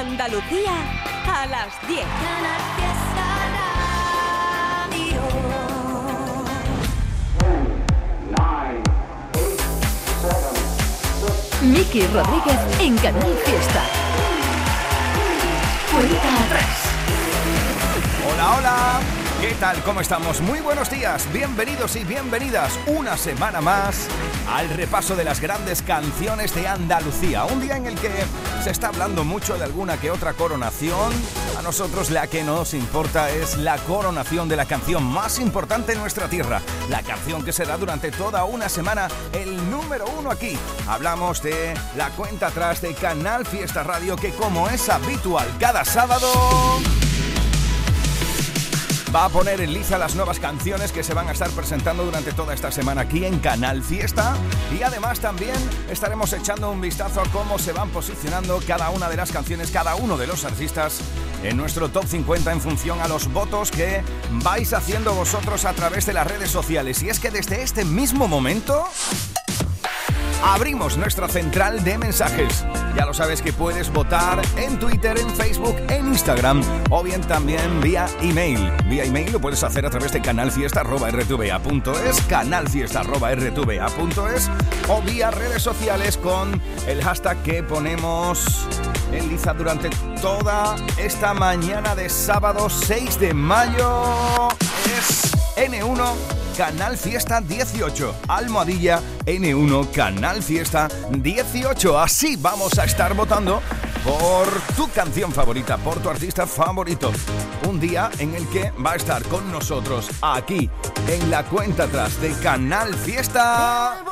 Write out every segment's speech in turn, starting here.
Andalucía a las 10. Miki Rodríguez en Canal Fiesta. Cuenta atrás. Hola, hola. ¿Qué tal? ¿Cómo estamos? Muy buenos días. Bienvenidos y bienvenidas una semana más al repaso de las grandes canciones de Andalucía. Un día en el que se está hablando mucho de alguna que otra coronación. A nosotros la que nos importa es la coronación de la canción más importante en nuestra tierra. La canción que será durante toda una semana el número uno aquí. Hablamos de la cuenta atrás de Canal Fiesta Radio que como es habitual cada sábado va a poner en liza las nuevas canciones que se van a estar presentando durante toda esta semana aquí en Canal Fiesta y además también estaremos echando un vistazo a cómo se van posicionando cada una de las canciones, cada uno de los artistas en nuestro top 50 en función a los votos que vais haciendo vosotros a través de las redes sociales. Y es que desde este mismo momento abrimos nuestra central de mensajes. Ya lo sabes que puedes votar en Twitter, en Facebook, en Instagram o bien también vía email. Vía email lo puedes hacer a través de canalfiesta.rtva.es, canalfiesta.rtva.es o vía redes sociales con el hashtag que ponemos en liza durante toda esta mañana de sábado 6 de mayo. N1 Canal Fiesta 18. Almohadilla N1 Canal Fiesta 18. Así vamos a estar votando por tu canción favorita, por tu artista favorito. Un día en el que va a estar con nosotros aquí en la cuenta atrás de Canal Fiesta.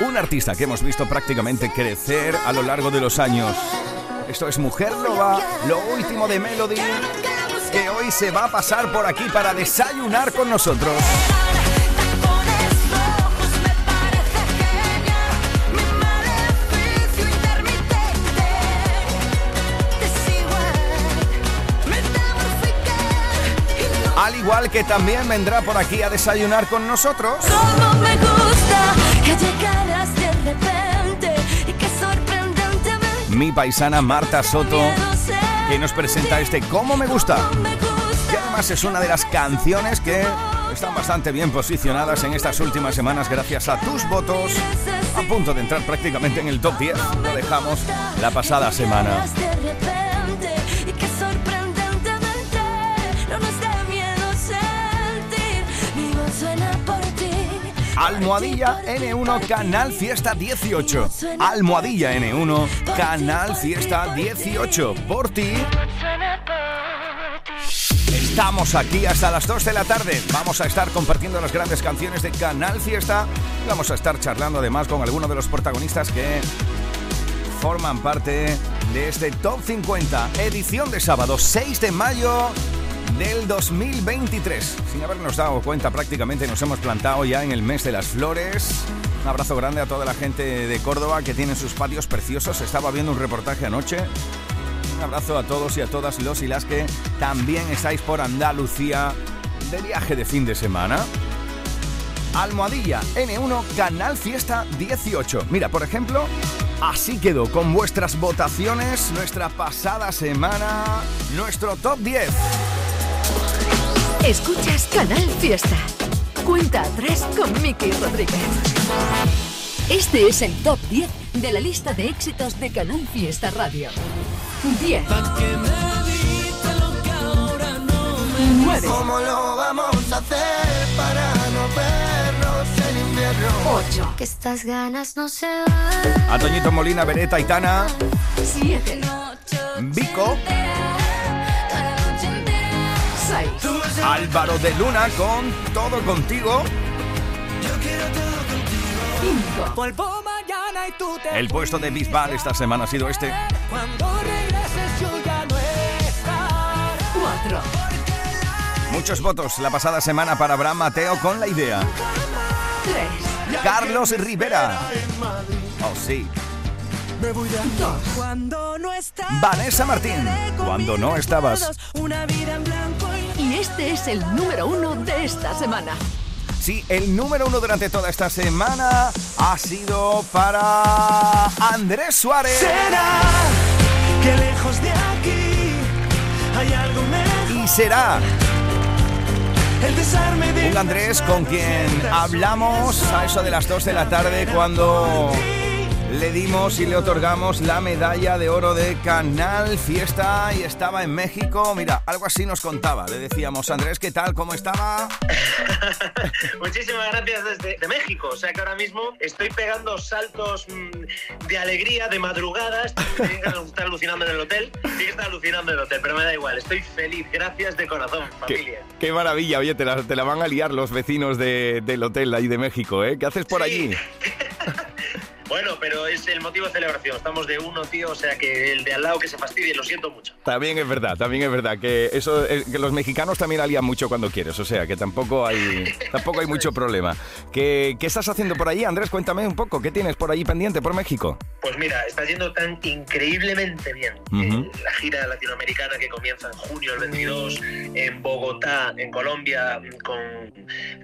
Un artista que hemos visto prácticamente crecer a lo largo de los años. Esto es Mujer Loba, lo último de Melody, que hoy se va a pasar por aquí para desayunar con nosotros. Al igual que también vendrá por aquí a desayunar con nosotros. Mi paisana Marta Soto, que nos presenta este Cómo me gusta Que además es una de las canciones que están bastante bien posicionadas en estas últimas semanas gracias a tus votos. A punto de entrar prácticamente en el top 10. Lo dejamos la pasada semana. Almohadilla N1 Canal Fiesta 18. Almohadilla N1 Canal Fiesta 18. Por ti. Estamos aquí hasta las 2 de la tarde. Vamos a estar compartiendo las grandes canciones de Canal Fiesta. Vamos a estar charlando además con algunos de los protagonistas que forman parte de este Top 50, edición de sábado 6 de mayo del 2023. Sin habernos dado cuenta prácticamente nos hemos plantado ya en el mes de las flores. Un abrazo grande a toda la gente de Córdoba que tiene sus patios preciosos. Estaba viendo un reportaje anoche un abrazo a todos y a todas los y las que también estáis por Andalucía de viaje de fin de semana. Almohadilla N1 Canal Fiesta 18. Mira, por ejemplo, así quedó con vuestras votaciones nuestra pasada semana, nuestro top 10. Escuchas Canal Fiesta. Cuenta atrás con Miki Rodríguez. Este es el top 10 de la lista de éxitos de Canal Fiesta Radio. 10. 9. ¿Cómo lo vamos a hacer para no vernos en invierno? 8. que estas ganas no se van A Toñito Molina, Beretta, Aitana, 7. Vico, Álvaro de Luna con Todo Contigo. 5. Vuelvo mañana y tú te El puesto de Bisbal esta semana ha sido este. Cuando regreses yo ya no estaré 4. Muchos votos la pasada semana para Abraham Mateo con la idea. 3. Carlos Rivera. Oh, sí. Me voy. 2. Cuando no estás Vanessa Martín. Cuando no estabas. Una vida en blanco y Y este es el número 1 de esta semana. Sí, el número uno durante toda esta semana ha sido para Andrés Suárez. Será que lejos de aquí hay algo mejor. Y será El desarme de un Andrés con quien hablamos a eso de las 2 de la tarde cuando le dimos y le otorgamos la medalla de oro de Canal Fiesta y estaba en México. Mira, algo así nos contaba. Le decíamos, Andrés, ¿qué tal? ¿Cómo estaba? Muchísimas gracias desde de México. O sea que ahora mismo estoy pegando saltos mm, de alegría, de que estar alucinando en el hotel. Sí que está alucinando en el hotel, pero me da igual. Estoy feliz. Gracias de corazón, Qué, familia. qué maravilla, oye, te la, te la van a liar los vecinos de- del hotel ahí de México, ¿eh? ¿Qué haces por Sí. allí? Bueno, pero es el motivo de celebración. Estamos de uno, tío. O sea que el de al lado que se fastidie, lo siento mucho. También es verdad, también es verdad que eso que los mexicanos también la lían mucho cuando quieres, o sea que tampoco hay tampoco hay mucho problema. ¿Qué, qué estás haciendo por allí, Andrés? Cuéntame un poco, ¿qué tienes por allí pendiente por México? Pues mira, está yendo tan increíblemente bien eh, la gira latinoamericana que comienza en junio el 22 en Bogotá, en Colombia, con,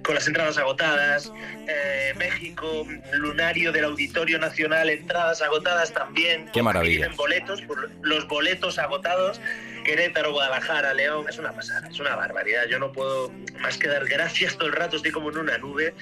con las entradas agotadas, eh, México, lunario del Auditorio Nacional, entradas agotadas también. Qué maravilla. Dicen boletos, los boletos agotados. Querétaro, Guadalajara, León, es una pasada, es una barbaridad. Yo no puedo más que dar gracias todo el rato, estoy como en una nube.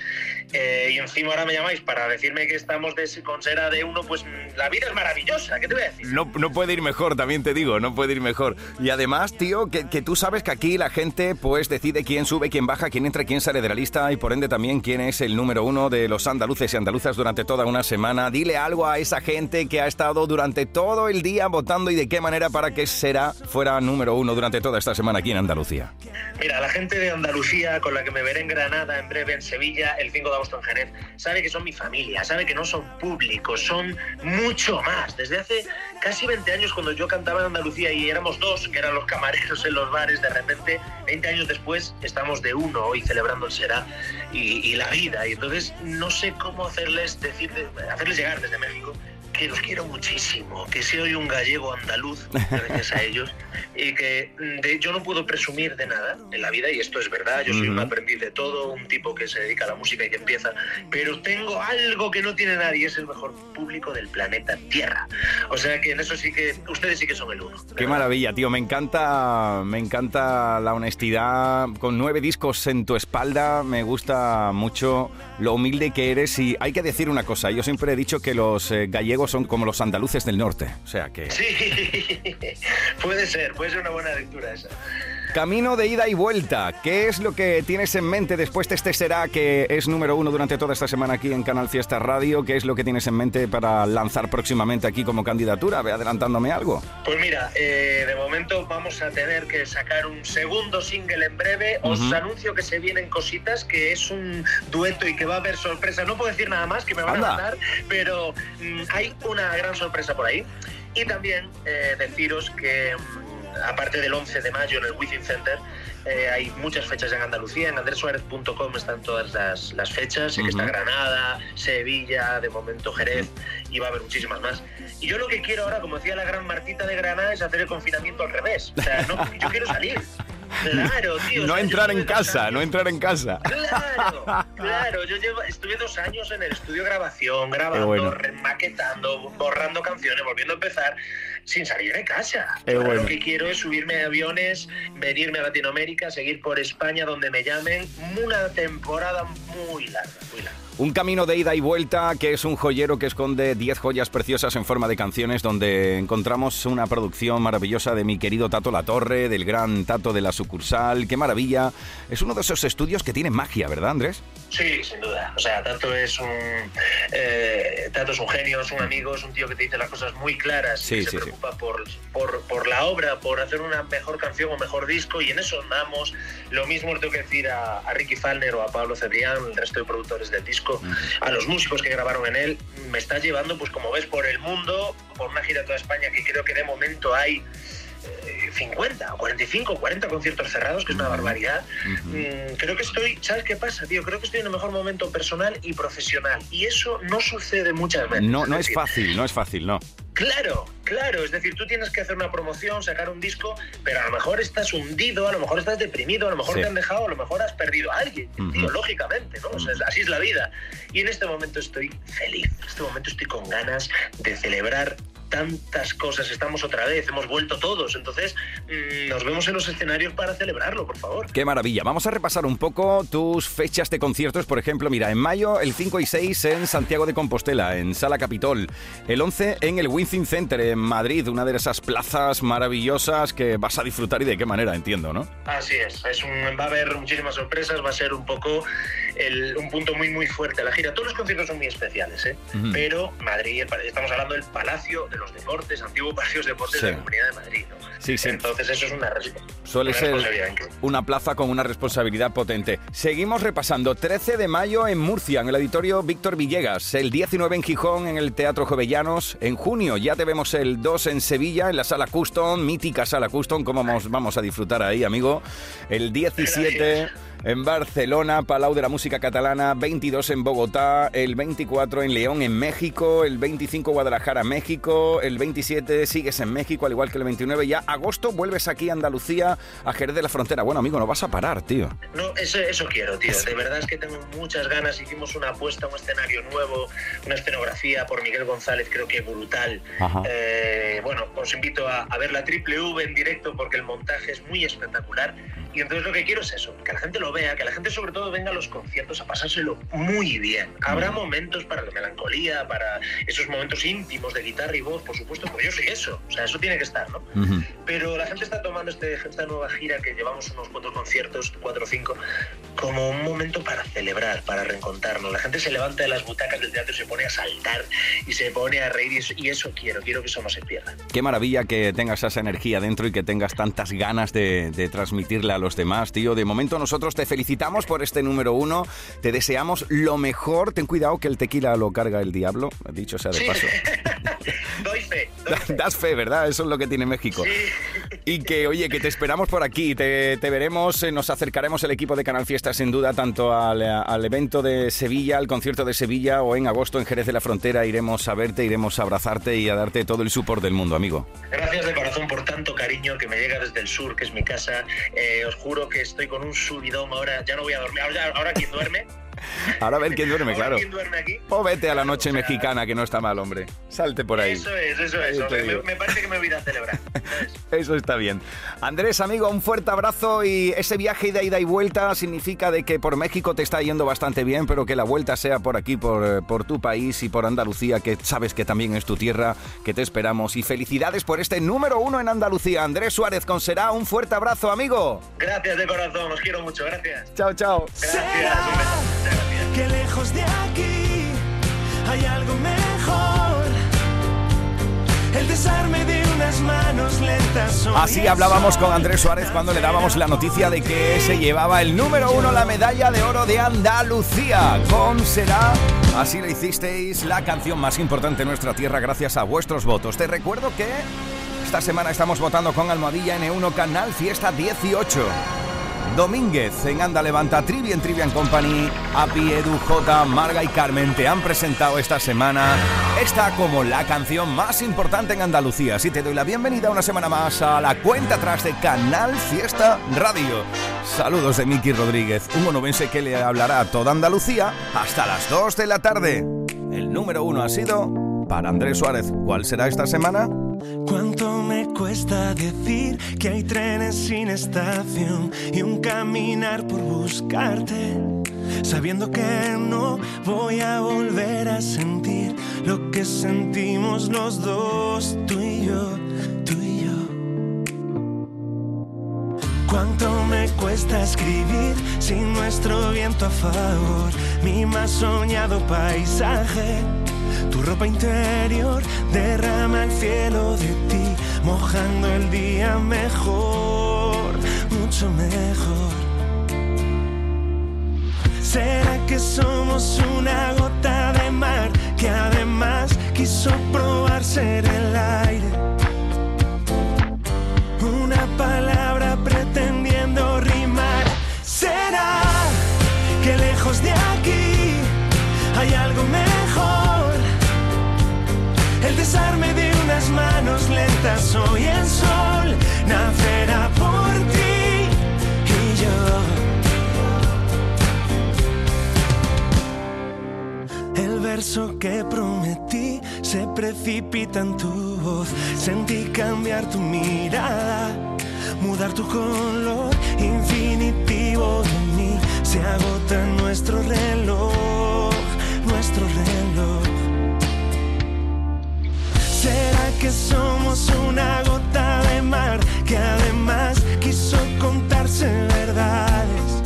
Eh, y encima ahora me llamáis para decirme que estamos de, con Sera de uno, pues mm, la vida es maravillosa, ¿qué te voy a decir? No, no puede ir mejor, también te digo, no puede ir mejor. Y además, tío, que, que tú sabes que aquí la gente pues decide quién sube, quién baja, quién entra, quién sale de la lista y por ende también quién es el número uno de los andaluces y andaluzas durante toda una semana. Dile algo a esa gente que ha estado durante todo el día votando y de qué manera para que será fuera número uno durante toda esta semana aquí en Andalucía. Mira, la gente de Andalucía, con la que me veré en Granada, en breve en Sevilla, el 5 de agosto en Jerez, sabe que son mi familia, sabe que no son públicos, son mucho más. Desde hace casi 20 años, cuando yo cantaba en Andalucía y éramos dos, que eran los camareros en los bares, de repente, 20 años después, estamos de uno hoy celebrando el Será y, y la vida. Y entonces no sé cómo hacerles, decir, hacerles llegar desde México que los quiero muchísimo, que soy un gallego andaluz, gracias a ellos, y que mm, de, yo no puedo presumir de nada en la vida, y esto es verdad, yo soy un aprendiz de todo, un tipo que se dedica a la música y que empieza, pero tengo algo que no tiene nadie, es el mejor público del planeta Tierra. O sea que en eso sí que, ustedes sí que son el uno. de Qué verdad. maravilla, tío. Me encanta, me encanta la honestidad. Con nueve discos en tu espalda, me gusta mucho lo humilde que eres. Y hay que decir una cosa. Yo siempre he dicho que los eh, son como los andaluces del norte. O sea que Sí, puede ser, puede ser una buena lectura esa. Camino de ida y vuelta. ¿Qué es lo que tienes en mente después de este será que es número uno durante toda esta semana aquí en Canal Fiesta Radio? ¿Qué es lo que tienes en mente para lanzar próximamente aquí como candidatura? Ve adelantándome algo. Pues mira, eh, de momento vamos a tener que sacar un segundo single en breve. Os anuncio que se vienen cositas, que es un dueto y que va a haber sorpresa. No puedo decir nada más, que me van Anda. a matar, pero mm, hay una gran sorpresa por ahí. Y también eh, deciros que, mm, aparte del 11 de mayo en el Within Center, eh, hay muchas fechas en Andalucía. En andresuarez.com están todas las, las fechas. Sé que está. Granada, Sevilla, de momento Jerez, y va a haber muchísimas más. Y yo lo que quiero ahora, como decía la gran Martita de Granada, es hacer el confinamiento al revés. O sea, no, yo quiero salir. Claro, tío. o No sea, entrar en casa, años- no entrar en casa. Claro, claro. Yo llevo, estuve dos años en el estudio grabación, grabando, bueno. borrando canciones, volviendo a empezar, sin salir de casa. Ahora bueno. Lo que quiero es subirme a aviones, venirme a Latinoamérica, seguir por España donde me llamen. Una temporada muy larga, muy larga. Un camino de ida y vuelta que es un joyero que esconde 10 joyas preciosas en forma de canciones donde encontramos una producción maravillosa de mi querido Tato La Torre, del gran Tato de la sucursal. ¡Qué maravilla! Es uno de esos estudios que tiene magia, ¿verdad, Andrés? Sí, sin duda. O sea, Tato es un eh, Tato es un genio, es un amigo, es un tío que te dice las cosas muy claras, Sí, y sí, se sí. Preocupa por, por, por la obra, por hacer una mejor canción o mejor disco, y en eso andamos. Lo mismo tengo que decir a, a Ricky Falner o a Pablo Cebrián, el resto de productores del disco, a los músicos que grabaron en él. Me está llevando, pues como ves, por el mundo, por una gira a toda España que creo que de momento hay. eh, 50 o 45 o 40 conciertos cerrados, que es una barbaridad. Mm, creo que estoy, ¿sabes qué pasa, tío? Creo que estoy en el mejor momento personal y profesional. Y eso no sucede muchas veces. No, no es decir, fácil, no es fácil, no. Claro, claro, es decir, tú tienes que hacer una promoción, sacar un disco, pero a lo mejor estás hundido, a lo mejor estás deprimido, a lo mejor Sí. te han dejado, a lo mejor has perdido a alguien, tío, lógicamente, ¿no? O sea, así es la vida. Y en este momento estoy feliz, en este momento estoy con ganas de celebrar tantas cosas, estamos otra vez, hemos vuelto todos, entonces mm, nos vemos en los escenarios para celebrarlo, por favor. Qué maravilla. Vamos a repasar un poco tus fechas de conciertos. Por ejemplo, mira, en mayo el 5 y 6 en Santiago de Compostela, en Sala Capitol. El 11 en el Wincing Center en Madrid, una de esas plazas maravillosas que vas a disfrutar y de qué manera, entiendo, ¿no? Así es, es un- va a haber muchísimas sorpresas, va a ser un poco el- un punto muy muy fuerte a la gira. Todos los conciertos son muy especiales, ¿eh? Ujú. pero Madrid, estamos hablando del Palacio de los Deportes, antiguo Palacio de Deportes Sí. de la Comunidad de Madrid. ¿no? Sí, sí. Entonces eso es una, Suele una ser responsabilidad increíble. una plaza con una responsabilidad potente. Seguimos repasando. 13 de mayo en Murcia, en el auditorio Víctor Villegas. El 19 en Gijón, en el Teatro Jovellanos. En junio ya te vemos el 2 en Sevilla, en la Sala Custom, mítica Sala Custom. ¿Cómo vamos, vamos a disfrutar ahí, amigo? El 17 en Barcelona, Palau de la Música Catalana. 22 en Bogotá. El 24 en León, en México. El 25 Guadalajara, México. El 27 sigues en México, al igual que el 29. Ya agosto vuelves aquí a Andalucía, a Jerez de la Frontera. Bueno, amigo, no vas a parar, tío. No, eso, eso quiero, tío. De verdad es que tengo muchas ganas. Hicimos una apuesta, un escenario nuevo, una escenografía por Miguel González, creo que brutal. Eh, bueno, os invito a, a ver la Triple V en directo porque el montaje es muy espectacular. Y entonces lo que quiero es eso, que la gente lo vea, que la gente sobre todo venga a los conciertos a pasárselo muy bien. Habrá momentos para la melancolía, para esos momentos íntimos de guitarra y voz, por supuesto, porque yo soy eso. Sea, eso tiene que estar, ¿no? Ujú. pero la gente está tomando este, esta nueva gira que llevamos unos cuatro conciertos, cuatro o cinco, como un momento para celebrar, para reencontrarnos. La gente se levanta de las butacas del teatro y se pone a saltar y se pone a reír y eso, y eso quiero, quiero que eso no se pierda. Qué maravilla que tengas esa energía dentro y que tengas tantas ganas de, de transmitirla a los demás, tío. De momento nosotros te felicitamos por este número uno, te deseamos lo mejor. Ten cuidado que el tequila lo carga el diablo, dicho sea de Sí. paso. doy fe, doy fe. Das fe, ¿verdad? Eso es lo que tiene México. Sí. Y que, oye, que te esperamos por aquí, te, te veremos, eh, nos acercaremos el equipo de Canal Fiesta sin duda tanto al, al evento de Sevilla, al concierto de Sevilla o en agosto en Jerez de la Frontera. Iremos a verte, iremos a abrazarte y a darte todo el support del mundo, amigo. Gracias de corazón por tanto cariño que me llega desde el sur, que es mi casa. Eh, os juro que estoy con un subidón ahora, ya no voy a dormir. Ahora, ahora ¿quién duerme? Ahora a ver quién duerme, claro. ¿Quién duerme aquí? O vete a la noche O sea, mexicana, que no está mal, hombre. Salte por ahí. Eso es, eso es. Me, parece que me voy a celebrar. Eso está bien. Andrés, amigo, un fuerte abrazo y ese viaje de ida y vuelta significa de que por México te está yendo bastante bien, pero que la vuelta sea por aquí, por, por tu país y por Andalucía, que sabes que también es tu tierra, que te esperamos. Y felicidades por este número uno en Andalucía. Andrés Suárez con Será, un fuerte abrazo, amigo. Gracias de corazón, os quiero mucho, gracias. Chao, chao. Gracias, que lejos de aquí hay algo mejor. El desarme de unas manos lentas. Así hablábamos con Andrés Suárez cuando le dábamos la noticia de que se llevaba el número uno, la medalla de oro de Andalucía. Con Será, así lo hicisteis, la canción más importante en nuestra tierra gracias a vuestros votos. Te recuerdo que esta semana estamos votando con Almohadilla N1 Canal Fiesta 18. Domínguez en Anda Levanta, Trivian Trivian Company, Api, Edu, J, Marga y Carmen te han presentado esta semana esta como la canción más importante en Andalucía. Así te doy la bienvenida una semana más a la cuenta atrás de Canal Fiesta Radio. Saludos de Miki Rodríguez, un monumense que le hablará a toda Andalucía hasta las 2 de la tarde. El número uno ha sido para Andrés Suárez. ¿Cuál será esta semana? ¿Cuánto me cuesta decir que hay trenes sin estación y un caminar por buscarte? Sabiendo que no voy a volver a sentir lo que sentimos los dos, tú y yo, tú y yo. ¿Cuánto me cuesta escribir sin nuestro viento a favor? Mi más soñado paisaje. Tu ropa interior derrama el cielo de ti, mojando el día mejor, mucho mejor. ¿Será que somos una gota de mar que además quiso probar ser el aire? Una palabra pretendiendo rimar. ¿Será que lejos de aquí hay algo mejor? El desarme de manos lentas hoy el sol nacerá por ti y yo. El verso que prometí se precipita en tu voz, sentí cambiar tu mirada, mudar tu color infinitivo de mí, se agota nuestro reloj, nuestro reloj. Que somos una gota de mar que además quiso contarse verdades?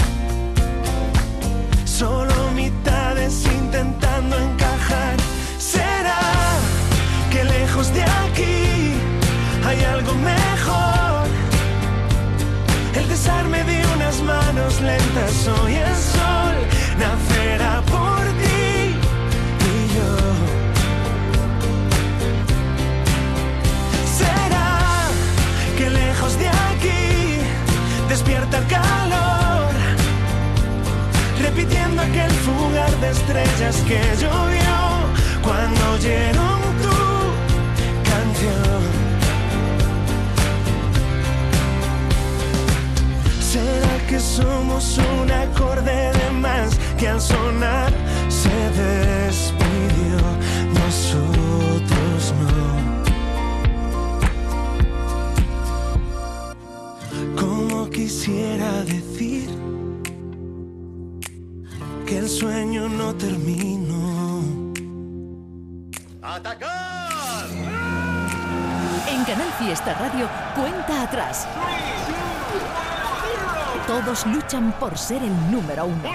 Solo mitades intentando encajar. ¿Será que lejos de aquí hay algo mejor? El desarme de unas manos lentas, hoy el sol nacerá por despierta el calor? Repitiendo aquel fugar de estrellas que llovió cuando oyeron tu canción. ¿Será que somos un acorde de más que al sonar se despidió? Quisiera decir que el sueño no terminó. En Canal Fiesta Radio, cuenta atrás. Todos luchan por ser el número uno.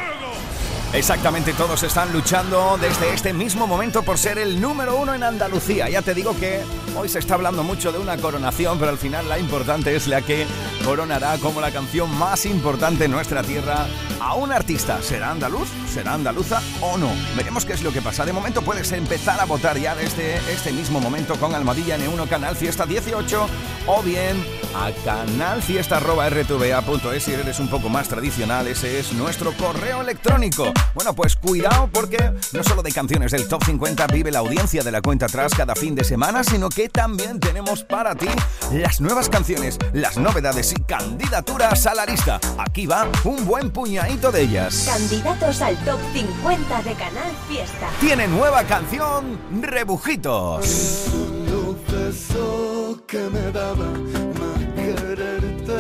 Exactamente, todos están luchando desde este mismo momento por ser el número uno en Andalucía. Ya te digo que hoy se está hablando mucho de una coronación, pero al final la importante es la que coronará como la canción más importante en nuestra tierra a un artista. ¿Será andaluz? ¿Será andaluza o no? Veremos qué es lo que pasa. De momento puedes empezar a votar ya desde este mismo momento con Almohadilla N1 Canal Fiesta 18 o bien a canalfiesta.rtva.es si eres un poco más tradicional. Ese es nuestro correo electrónico. Bueno, pues cuidado porque no solo de canciones del Top 50 vive la audiencia de la cuenta atrás cada fin de semana, sino que también tenemos para ti las nuevas canciones, las novedades y candidaturas a la lista. Aquí va un buen puñadito de ellas. Candidatos al top 50 de Canal Fiesta. Tiene nueva canción, Rebujitos. Los besos que me daba más quererte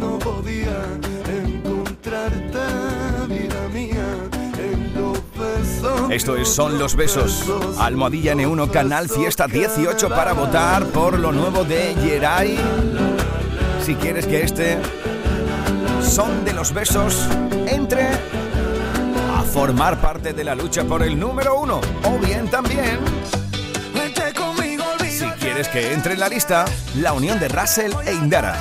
no podía encontrarte. Esto es Son los Besos. Almohadilla N1 Canal Fiesta 18 para votar por lo nuevo de Yeray. Si quieres que este Son de los Besos entre a formar parte de la lucha por el número uno. O bien también, si quieres que entre en la lista, la unión de Russell e Indara.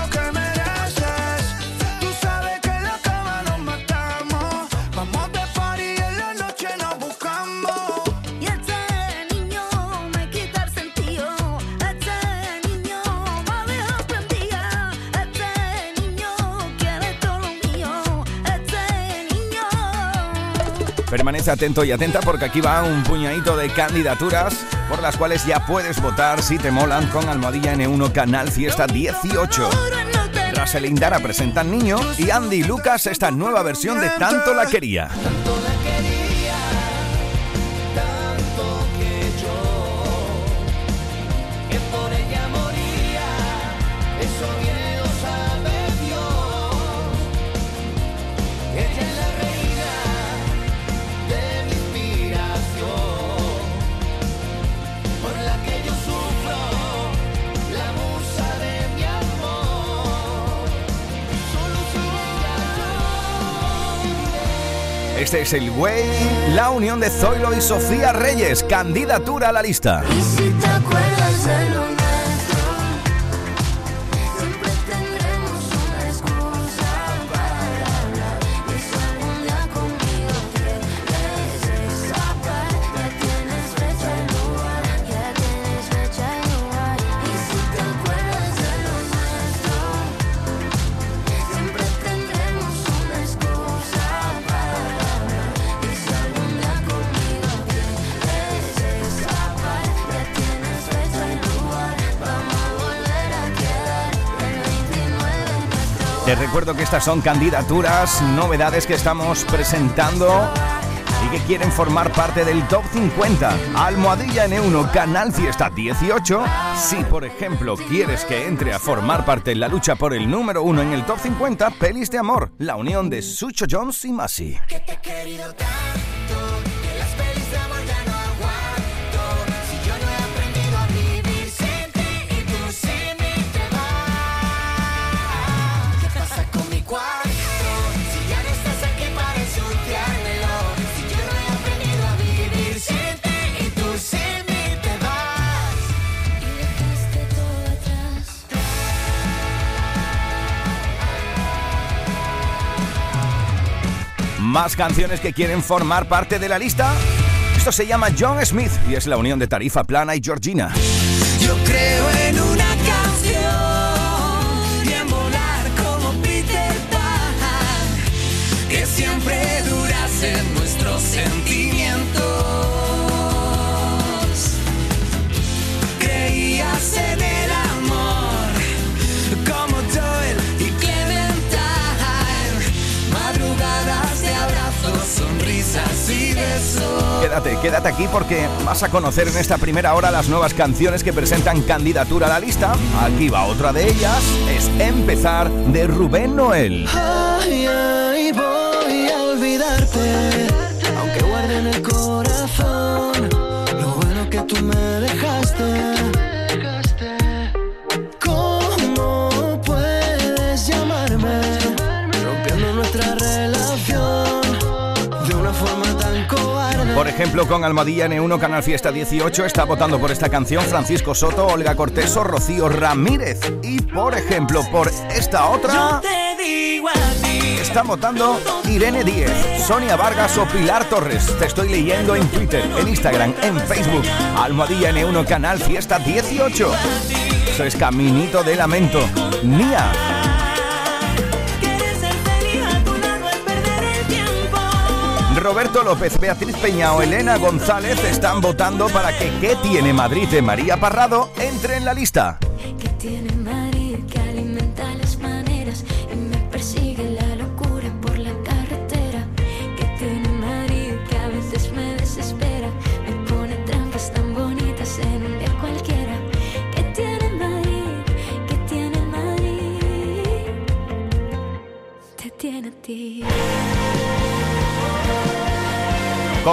Permanece atento y atenta porque aquí va un puñadito de candidaturas por las cuales ya puedes votar si te molan con Almohadilla N1 Canal Fiesta 18. Russell e Indara presentan Niño y Andy Lucas esta nueva versión de Tanto la quería. Es el Way, la unión de Zoilo y Sofía Reyes, candidatura a la lista. Estas son candidaturas, novedades que estamos presentando y que quieren formar parte del Top 50. Almohadilla N1 Canal Fiesta 18. Si, por ejemplo, quieres que entre a formar parte en la lucha por el número uno en el Top 50, Pelis de Amor, la unión de Sucho Jones y Masi. Más canciones que quieren formar parte de la lista. Esto se llama John Smith y es la unión de Tarifa Plana y Georgina. Yo creo en una Quédate, quédate aquí porque vas a conocer en esta primera hora las nuevas canciones que presentan candidatura a la lista. Aquí va otra de ellas, es Empezar de Rubén Noel. Ejemplo, con Almadilla N1 Canal Fiesta 18 está votando por esta canción Francisco Soto, Olga Cortés o Rocío Ramírez. Y por ejemplo, por esta otra está votando Irene Díez, Sonia Vargas o Pilar Torres. Te estoy leyendo en Twitter, en Instagram, en Facebook. Almohadilla N1 Canal Fiesta 18. Eso es Caminito de Lamento. Nia. Roberto López, Beatriz Peña o Elena González están votando para que ¿Qué tiene Madrid de María Parrado entre en la lista? que tiene Madrid alimenta las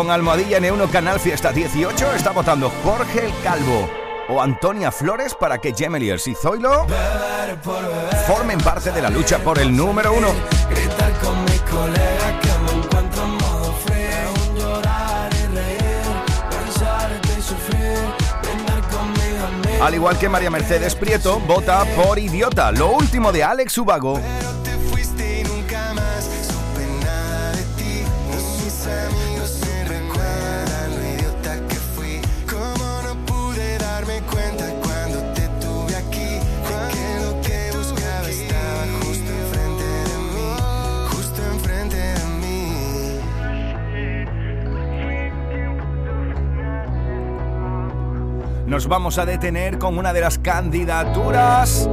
Con Almohadilla N1 Canal Fiesta 18 está votando Jorge el Calvo o Antonia Flores para que Gemeliers y Zoilo formen parte de la lucha por el número uno. Al igual que María Mercedes Prieto, vota por Idiota, lo último de Alex Ubago. Nos vamos a detener con una de las candidaturas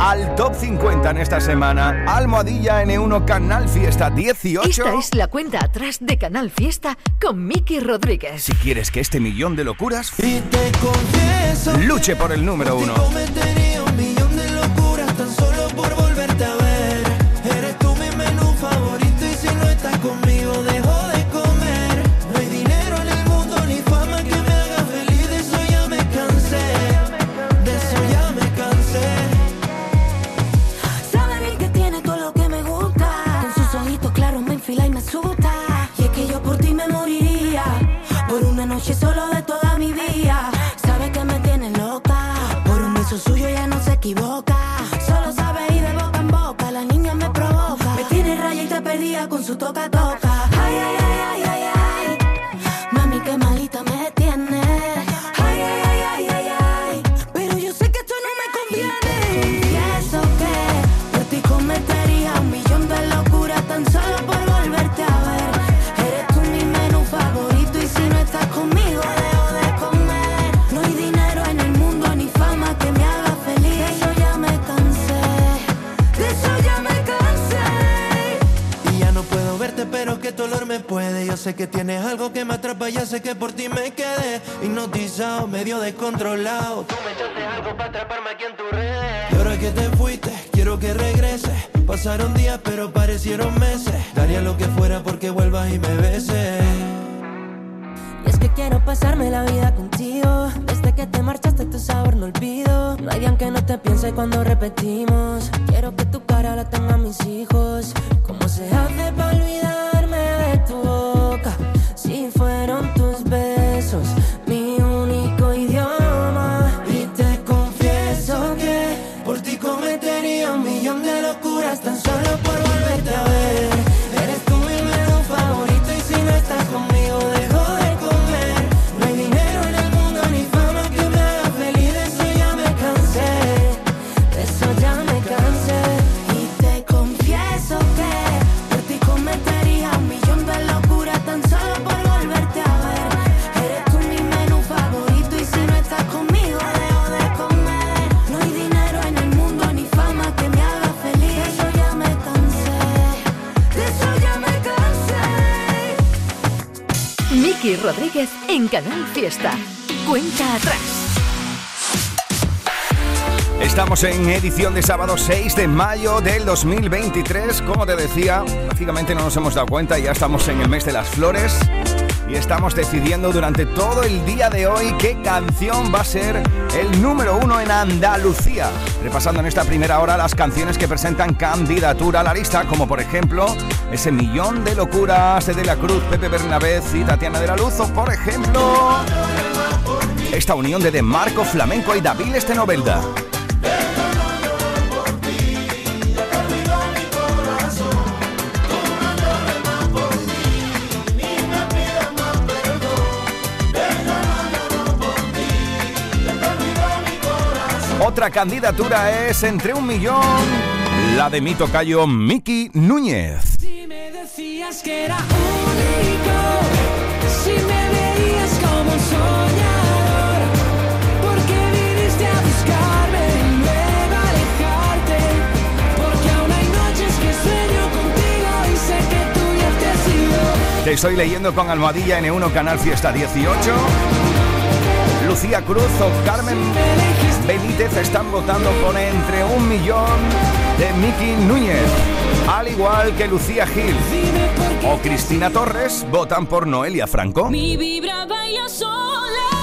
al top 50 en esta semana. Almohadilla N1 Canal Fiesta 18. Esta es la cuenta atrás de Canal Fiesta con Miki Rodríguez. Si quieres que este millón de locuras Y te confieso luche por el número uno. cometería un millón de locuras tan solo por tocador. Tienes algo que me atrapa, ya sé que por ti me quedé hipnotizado, medio descontrolado. Tú me echaste algo para atraparme aquí en tus redes. Y ahora que te fuiste, quiero que regreses. Pasaron días, pero parecieron meses. Daría lo que fuera porque vuelvas y me beses. Y es que quiero pasarme la vida contigo. Desde que te marchaste, tu sabor no olvido. No hay día en que no te piense cuando Rodríguez en Canal Fiesta. Cuenta atrás. Estamos en edición de sábado 6 de mayo del 2023. Como te decía, prácticamente no nos hemos dado cuenta, ya estamos en el mes de las flores y estamos decidiendo durante todo el día de hoy qué canción va a ser el número uno en Andalucía. Repasando en esta primera hora las canciones que presentan candidatura a la lista, como por ejemplo ese millón de locuras de De la Cruz, Pepe Bernabé y Tatiana de la Luz, o por ejemplo esta unión de De Marco Flamenco y David Estenovelda. Otra candidatura es entre un millón, la de mi tocayo Miki Núñez. Si me decías que era único, si me veías como. Te estoy leyendo con Almohadilla N1 Canal Fiesta 18. Lucía Cruz o Carmen Benítez están votando por entre un millón de Miki Núñez. Al igual que Lucía Gil o Cristina Torres votan por Noelia Franco. Mi vibra baila sola.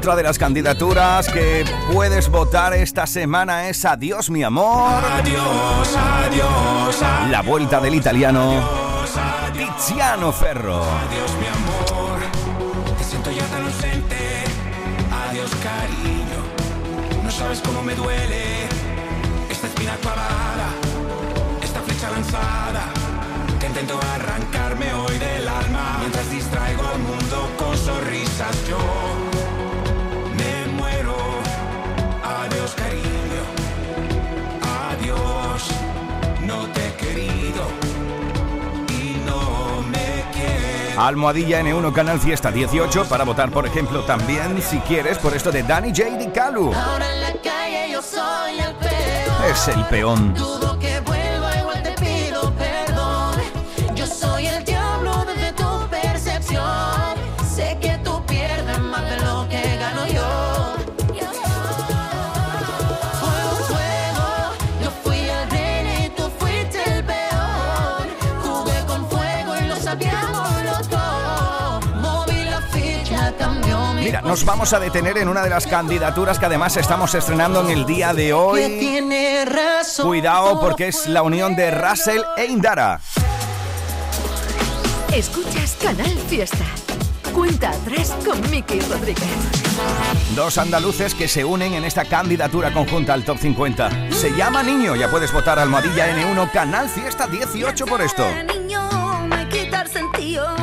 Otra de las candidaturas que puedes votar esta semana es Adiós mi amor. Adiós, adiós, adiós. La vuelta del italiano Tiziano Ferro. Adiós, mi amor. Te siento ya tan ausente. Adiós, cariño. No sabes cómo me duele esta espina clavada, esta flecha lanzada. Que intento arrancarme hoy del Almohadilla N1 Canal Fiesta 18 para votar, por ejemplo, también si quieres por esto de Danny J. Calu. Ahora en la calle yo soy el peor. Es el peón. Nos vamos a detener en una de las candidaturas que además estamos estrenando en el día de hoy. tiene razón. Cuidado porque es la unión de Russell e Indara. Escuchas Canal Fiesta. Cuenta atrás con Miki Rodríguez. Dos andaluces que se unen en esta candidatura conjunta al Top 50. Se llama Niño, ya puedes votar Almohadilla N1 Canal Fiesta 18 por esto. Niño me quita el sentido.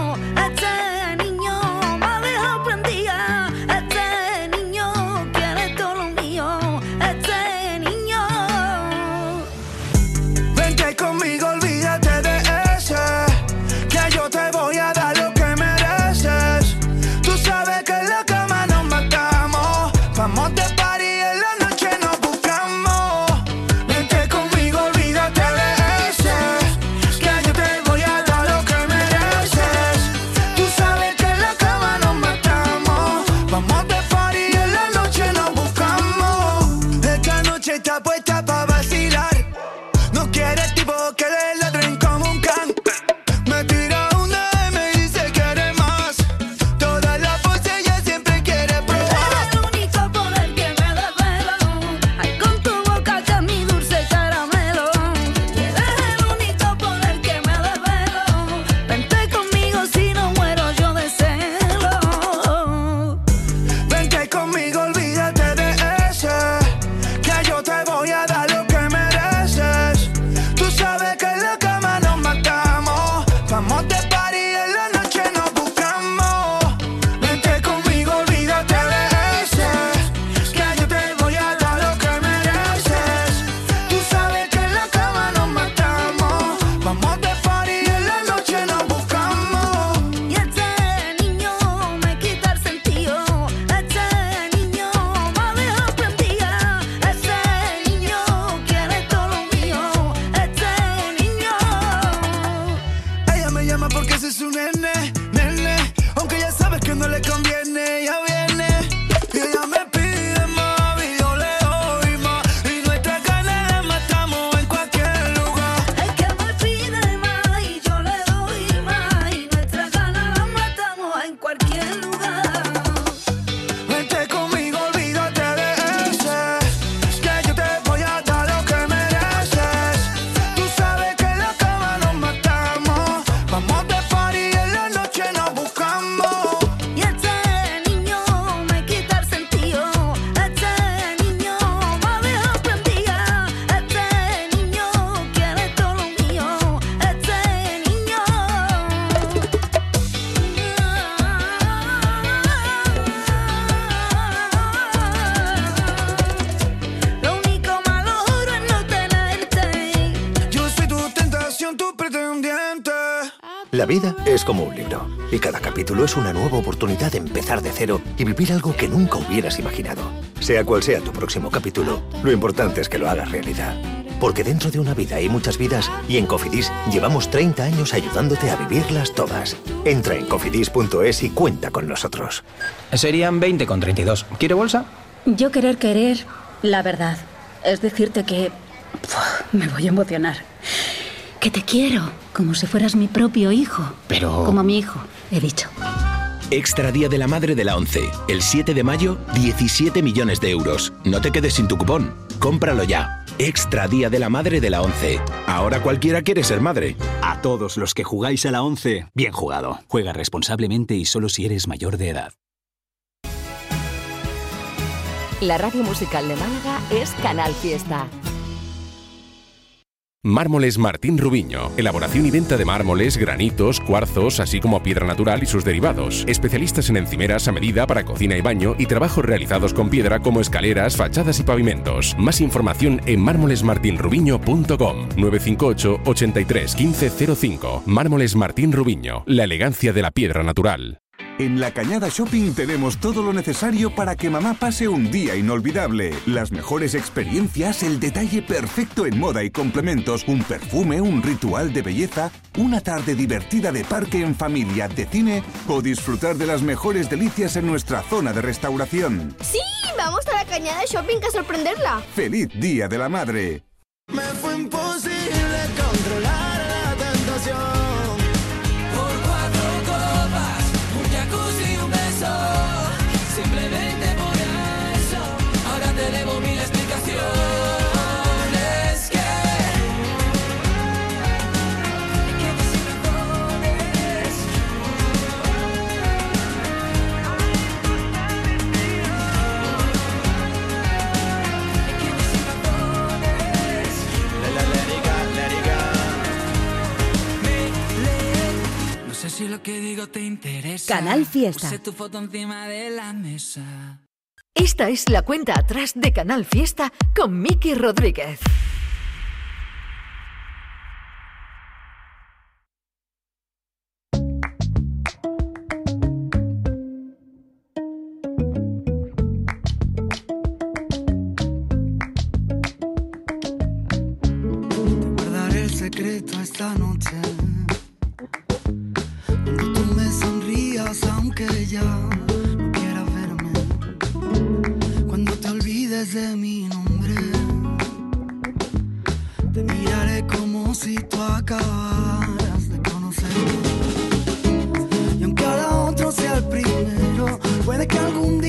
Capítulo es una nueva oportunidad de empezar de cero y vivir algo que nunca hubieras imaginado. Sea cual sea tu próximo capítulo, lo importante es que lo hagas realidad. Porque dentro de una vida hay muchas vidas y en Cofidis llevamos 30 años ayudándote a vivirlas todas. Entra en cofidis.es y cuenta con nosotros. Serían 20 con 32. ¿Quiere bolsa? Yo querer querer, la verdad, es decirte que... Puf, me voy a emocionar. Que te quiero, como si fueras mi propio hijo. Pero... Como mi hijo, he dicho. Extra Día de la Madre de la ONCE. El 7 de mayo, 17 millones de euros. No te quedes sin tu cupón. Cómpralo ya. Extra Día de la Madre de la ONCE. Ahora cualquiera quiere ser madre. A todos los que jugáis a la 11, bien jugado. Juega responsablemente y solo si eres mayor de edad. La radio musical de Málaga es Canal Fiesta. Mármoles Martín Rubiño. Elaboración y venta de mármoles, granitos, cuarzos, así como piedra natural y sus derivados. Especialistas en encimeras a medida para cocina y baño y trabajos realizados con piedra como escaleras, fachadas y pavimentos. Más información en mármolesmartinrubiño.com 958 83 1505. Mármoles Martín Rubiño. La elegancia de la piedra natural. En La Cañada Shopping tenemos todo lo necesario para que mamá pase un día inolvidable. Las mejores experiencias, el detalle perfecto en moda y complementos, un perfume, un ritual de belleza, una tarde divertida de parque en familia, de cine o disfrutar de las mejores delicias en nuestra zona de restauración. ¡Sí! ¡Vamos a la cañada shopping a sorprenderla! ¡Feliz Día de la Madre! Me fue imposible si lo que digo te interesa. Canal Fiesta. Puse tu foto encima de la mesa. Esta es la cuenta atrás de Canal Fiesta con Miki Rodríguez. Te guardaré el secreto esta noche aunque ya no quiera verme. Cuando te olvides de mi nombre, te miraré como si tú acabaras de conocerme. Y aunque ahora otro sea el primero, puede que algún día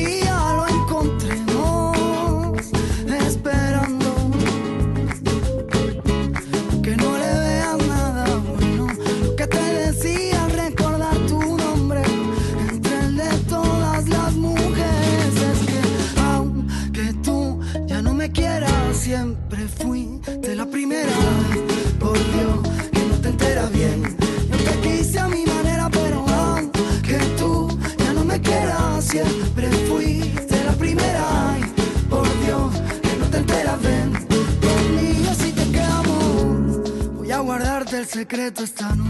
secreto esta noche.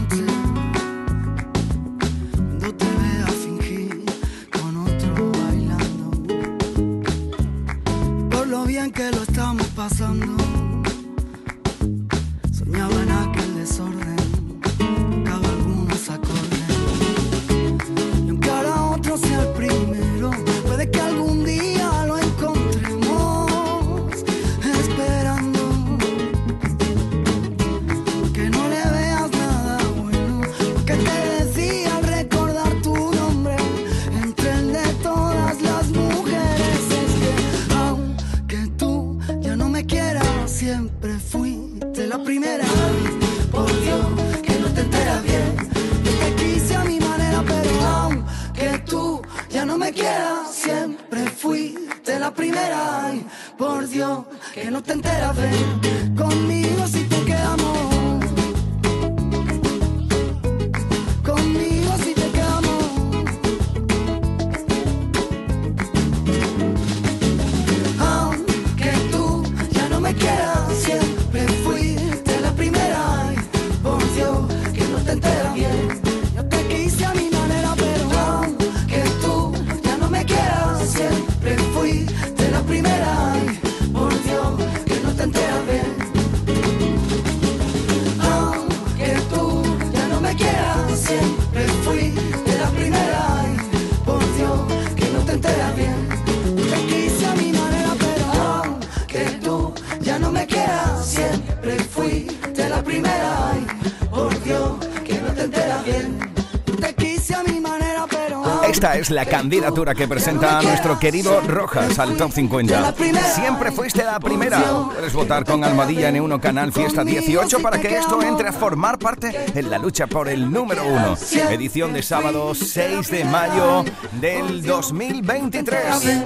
La candidatura que presenta a nuestro querido Rojas al Top 50. Siempre fuiste la primera. Puedes votar con Almohadilla N1 Canal Fiesta 18 para que esto entre a formar parte en la lucha por el número uno. Edición de sábado 6 de mayo del 2023.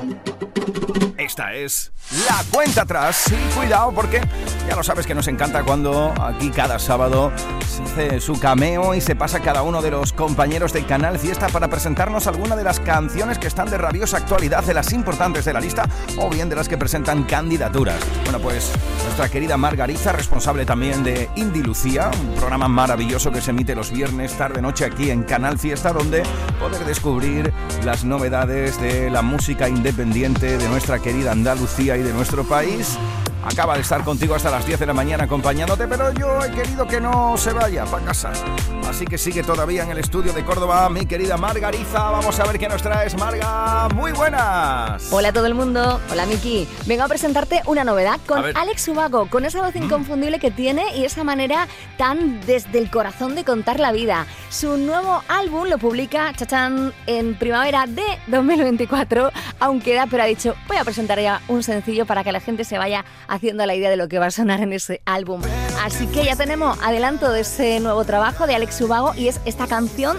Esta es la cuenta atrás. Y cuidado porque ya lo sabes que nos encanta cuando aquí cada sábado se hace su cameo y se pasa cada uno de los compañeros de Canal Fiesta para presentarnos alguna de las canciones que están de rabiosa actualidad, de las importantes de la lista o bien de las que presentan candidaturas. Bueno, pues nuestra querida Margarita, responsable también de Indie Lucía, un programa maravilloso que se emite los viernes tarde-noche aquí en Canal Fiesta, donde poder descubrir las novedades de la música independiente de nuestra querida Andalucía y de nuestro país. Acaba de estar contigo hasta las 10 de la mañana acompañándote, pero yo he querido que no se vaya para casa. Así que sigue todavía en el estudio de Córdoba mi querida Margariza. Vamos a ver qué nos traes, Marga. Muy buenas. Hola a todo el mundo, hola Miki. Vengo a presentarte una novedad A con. Alex Ubago, con esa voz inconfundible que tiene y esa manera tan desde el corazón de contar la vida. Su nuevo álbum lo publica Chachán en primavera de 2024, aunque da, pero ha dicho, voy a presentar ya un sencillo para que la gente se vaya haciendo la idea de lo que va a sonar en ese álbum. Así que ya tenemos adelanto de ese nuevo trabajo de Alex Ubago y es esta canción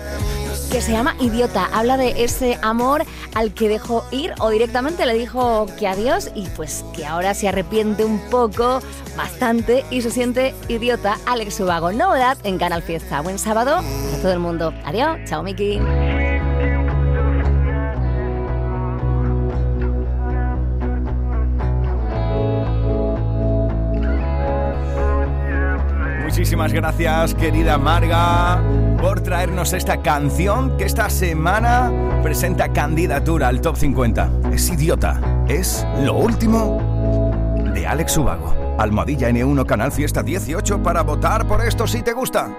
que se llama Idiota. Habla de ese amor al que dejó ir o directamente le dijo que adiós y pues que ahora se arrepiente un poco, bastante y se siente idiota. Alex Ubago, novedad en Canal Fiesta. Buen sábado a todo el mundo. Adiós, chao Miki. Muchísimas gracias, querida Marga, por traernos esta canción que esta semana presenta candidatura al Top 50. Es idiota. Es lo último de Alex Ubago. Almohadilla N1 Canal Fiesta 18 para votar por esto si te gusta.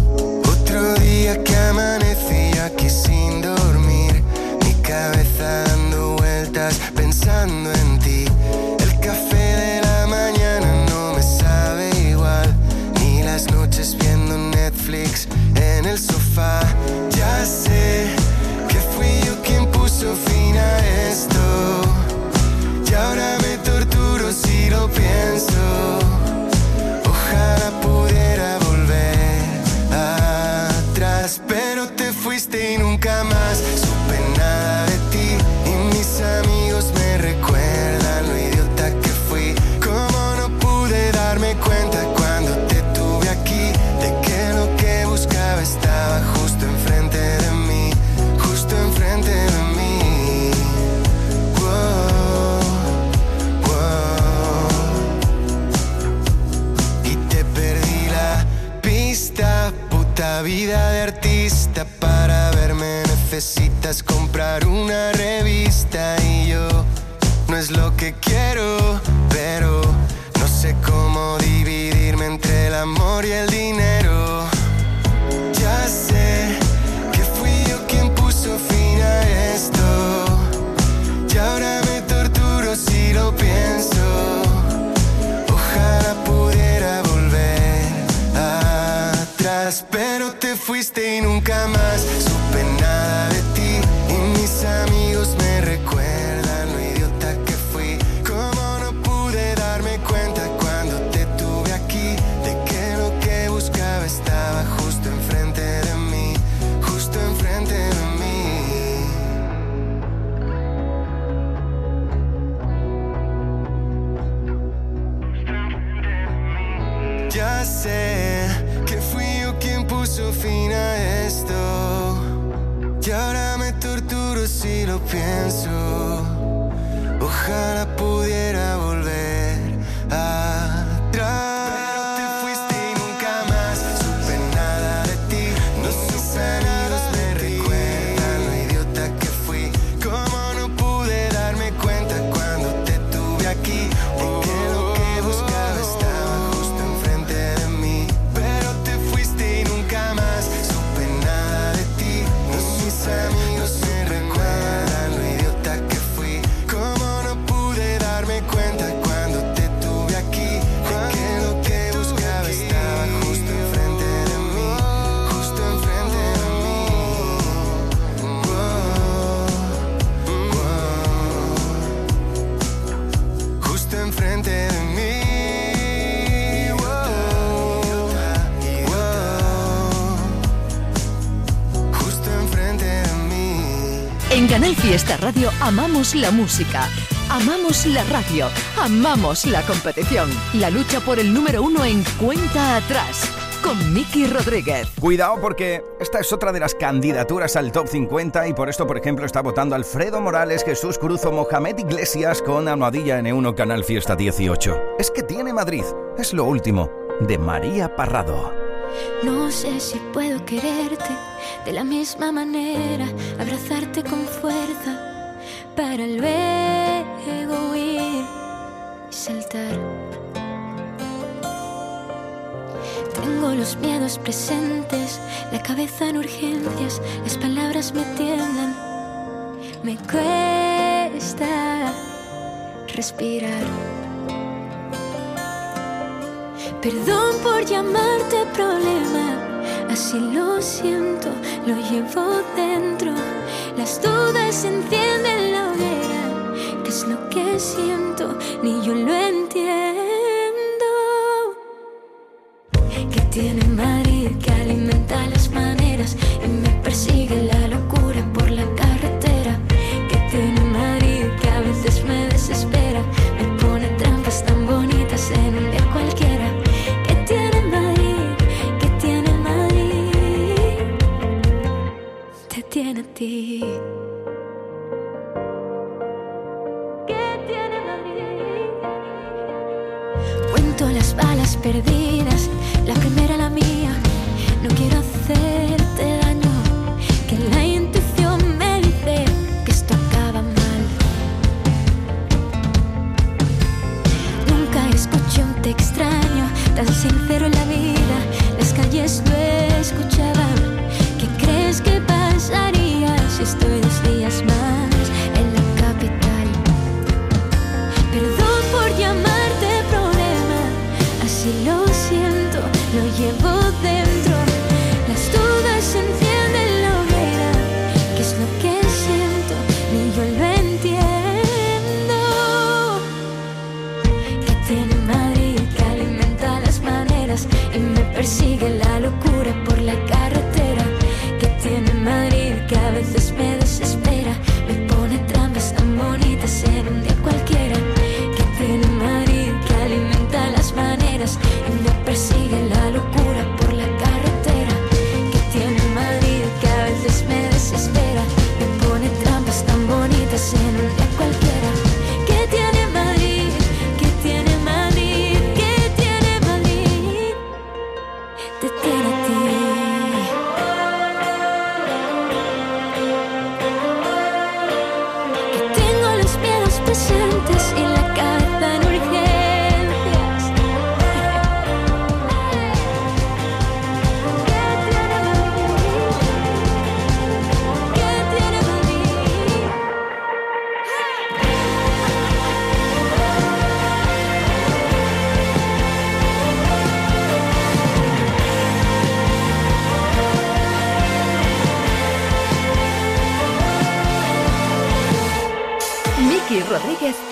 Otro día que amanecí aquí sin dormir, mi cabeza dando vueltas pensando en el vida Fiesta Radio amamos la música, amamos la radio, amamos la competición. La lucha por el número uno en cuenta atrás con Miki Rodríguez. Cuidado porque esta es otra de las candidaturas al top 50 y por esto, por ejemplo, está votando Alfredo Morales, Jesús Cruz o Mohamed Iglesias con Almohadilla N1 Canal Fiesta 18. Es que tiene Madrid, es lo último, de María Parrado. No sé si puedo quererte de la misma manera, abrazarte con fuerza para luego huir y saltar. Tengo los miedos presentes, la cabeza en urgencias, las palabras me tiemblan, me cuesta respirar. Perdón por llamarte problema, así lo siento, lo llevo dentro. Las dudas encienden la hoguera, ¿qué es lo que siento? Ni yo lo entiendo. Que tiene Madrid ¿Qué tiene Cuento las balas perdidas, la primera la mía. No quiero hacerte daño, que la intuición me dice que esto acaba mal. Nunca escuché un te extraño tan sincero.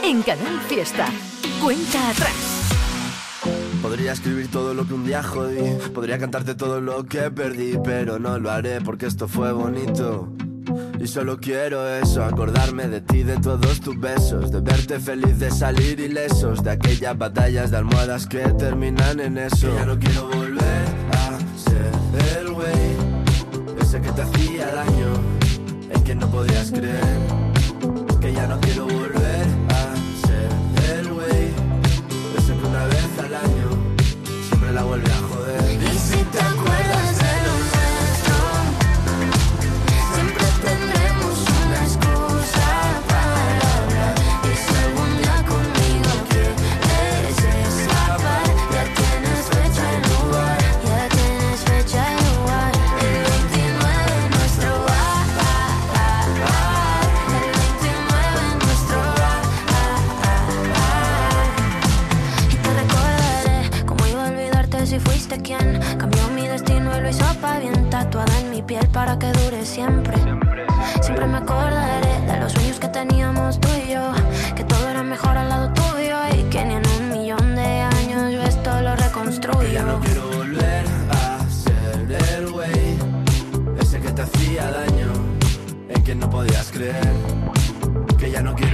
En Canal Fiesta. Cuenta atrás. Podría escribir todo lo que un día jodí, podría cantarte todo lo que perdí, pero no lo haré porque esto fue bonito. Y solo quiero eso, acordarme de ti, de todos tus besos, de verte feliz, de salir ilesos, de aquellas batallas de almohadas que terminan en eso. Que ya no quiero volver a ser el güey, ese que te hacía daño, en que no podías creer. piel para que dure siempre. Siempre, me acordaré de los sueños que teníamos tú y yo. Que todo era mejor al lado tuyo y que ni en un millón de años yo esto lo reconstruyo. Ya no quiero volver a ser el güey, ese que te hacía daño, en quien no podías creer. Que ya no quiero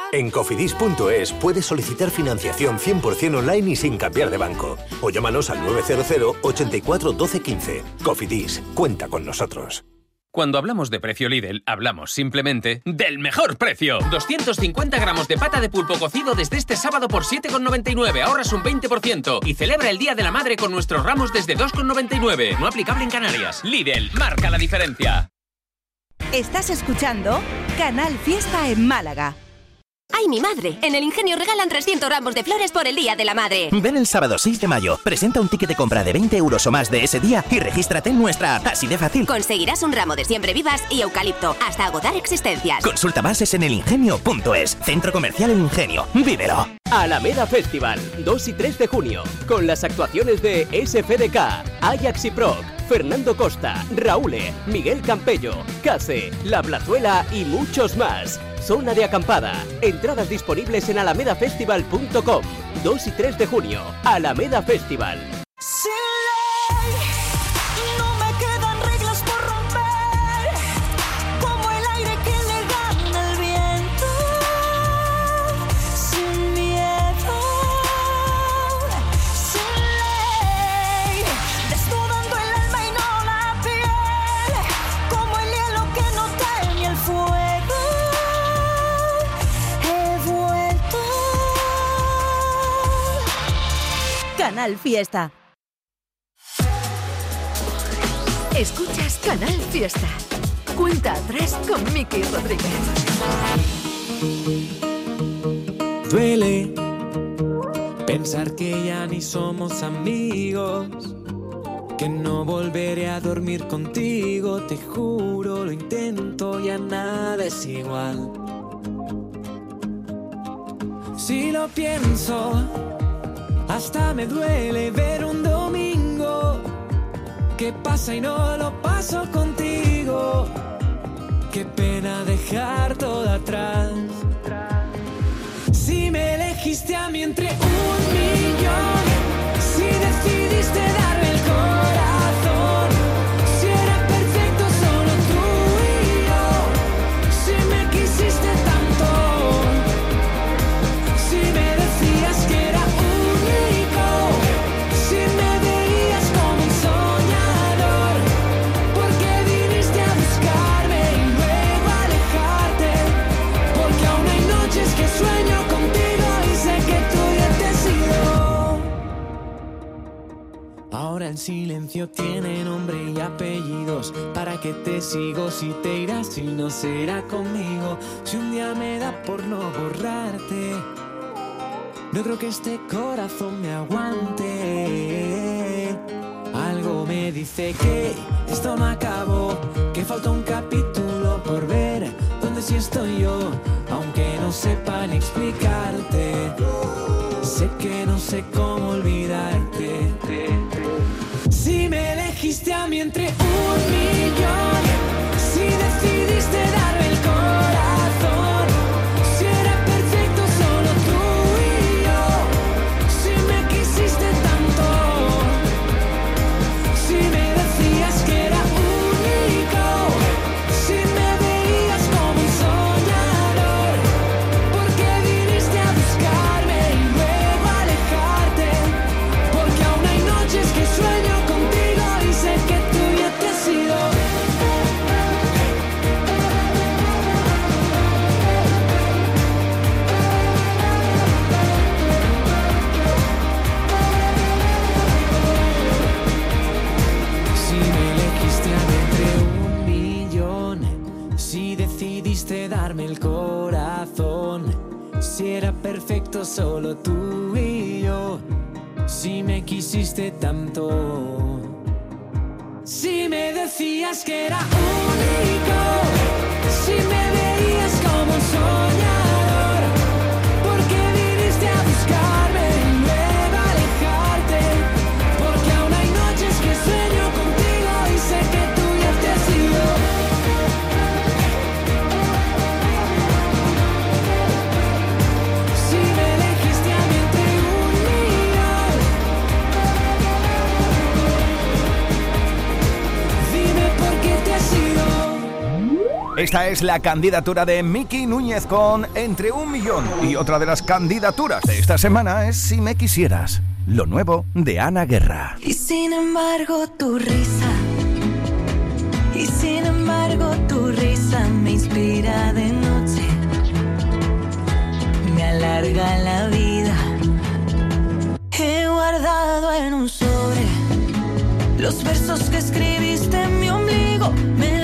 En cofidis.es puedes solicitar financiación 100% online y sin cambiar de banco. O llámanos al 900 84 12 15. Cofidis, cuenta con nosotros. Cuando hablamos de precio Lidl, hablamos simplemente del mejor precio. 250 gramos de pata de pulpo cocido desde este sábado por 7,99, ahorras un 20% y celebra el Día de la Madre con nuestros ramos desde 2,99. No aplicable en Canarias. Lidl, marca la diferencia. Estás escuchando Canal Fiesta en Málaga. ¡Ay, mi madre! En el Ingenio regalan 300 ramos de flores por el Día de la Madre. Ven el sábado 6 de mayo, presenta un ticket de compra de 20 euros o más de ese día y regístrate en nuestra app. Así de fácil. Conseguirás un ramo de siempre vivas y eucalipto hasta agotar existencias. Consulta bases en elingenio.es. Centro Comercial El Ingenio. Vívelo. Alameda Festival, 2 y 3 de junio, con las actuaciones de SFDK, Ajax y Proc, Fernando Costa, Raúle, Miguel Campello, Case, La Plazuela y muchos más. Zona de acampada. Entradas disponibles en alamedafestival.com. 2 y 3 de junio. Alameda Festival. Canal Fiesta. Escuchas Canal Fiesta. Cuenta atrás con Miki Rodríguez. Duele pensar que ya ni somos amigos, que no volveré a dormir contigo, te juro, lo intento, ya nada es igual. Si lo pienso, hasta me duele ver un domingo que pasa y no lo paso contigo. Qué pena dejar todo atrás. Si me elegiste a mí entre un millón, El silencio tiene nombre y apellidos. ¿Para qué te sigo si te irás si no será conmigo? Si un día me da por no borrarte, no creo que este corazón me aguante. Algo me dice que esto no acabó, que falta un capítulo por ver. Donde sí estoy yo, aunque no sepa ni explicarte. Sé que no sé cómo olvidarte. Si me elegiste a mí entre un millón, si decidiste darme es la candidatura de Miki Núñez con Entre un Millón. Y otra de las candidaturas de esta semana es Si me quisieras, lo nuevo de Ana Guerra. Y sin embargo tu risa, y sin embargo tu risa me inspira de noche, me alarga la vida. He guardado en un sobre los versos que escribiste en mi ombligo. Me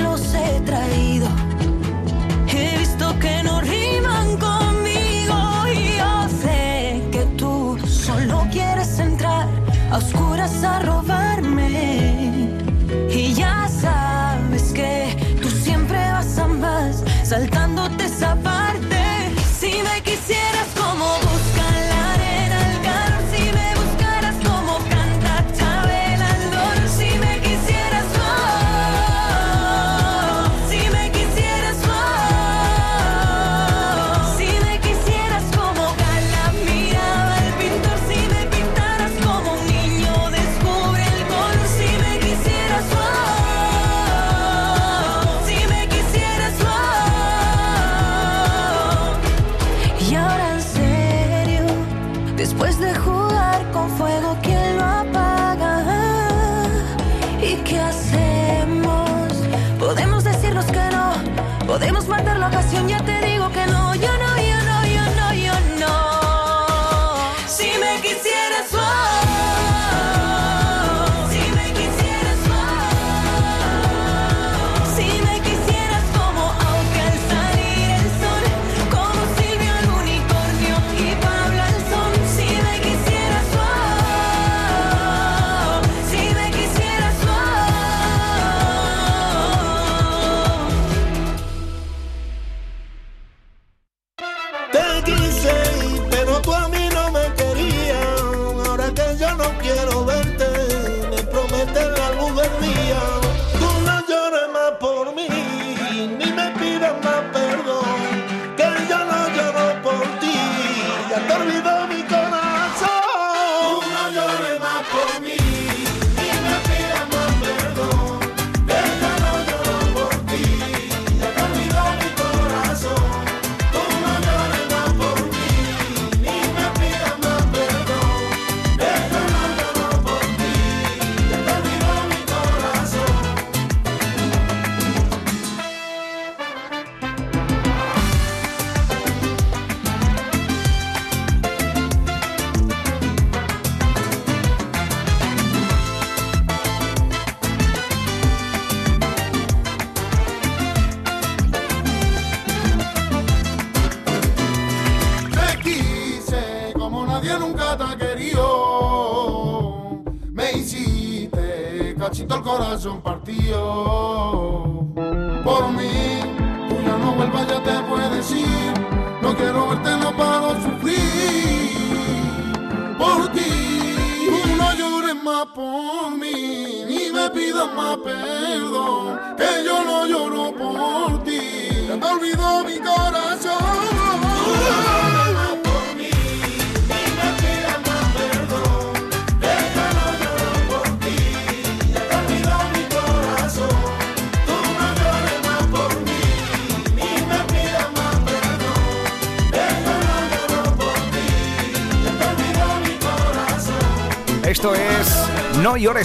comigo.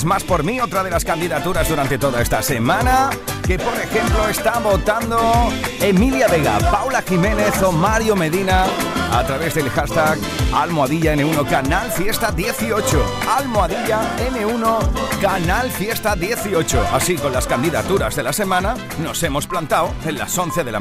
más por mí, otra de las candidaturas durante toda esta semana, que por ejemplo está votando Emilia Vega, Paula Jiménez o Mario Medina a través del hashtag Almohadilla N1 Canal Fiesta 18. Almohadilla N1 Canal Fiesta 18. Así con las candidaturas de la semana nos hemos plantado en las 11 de la mañana.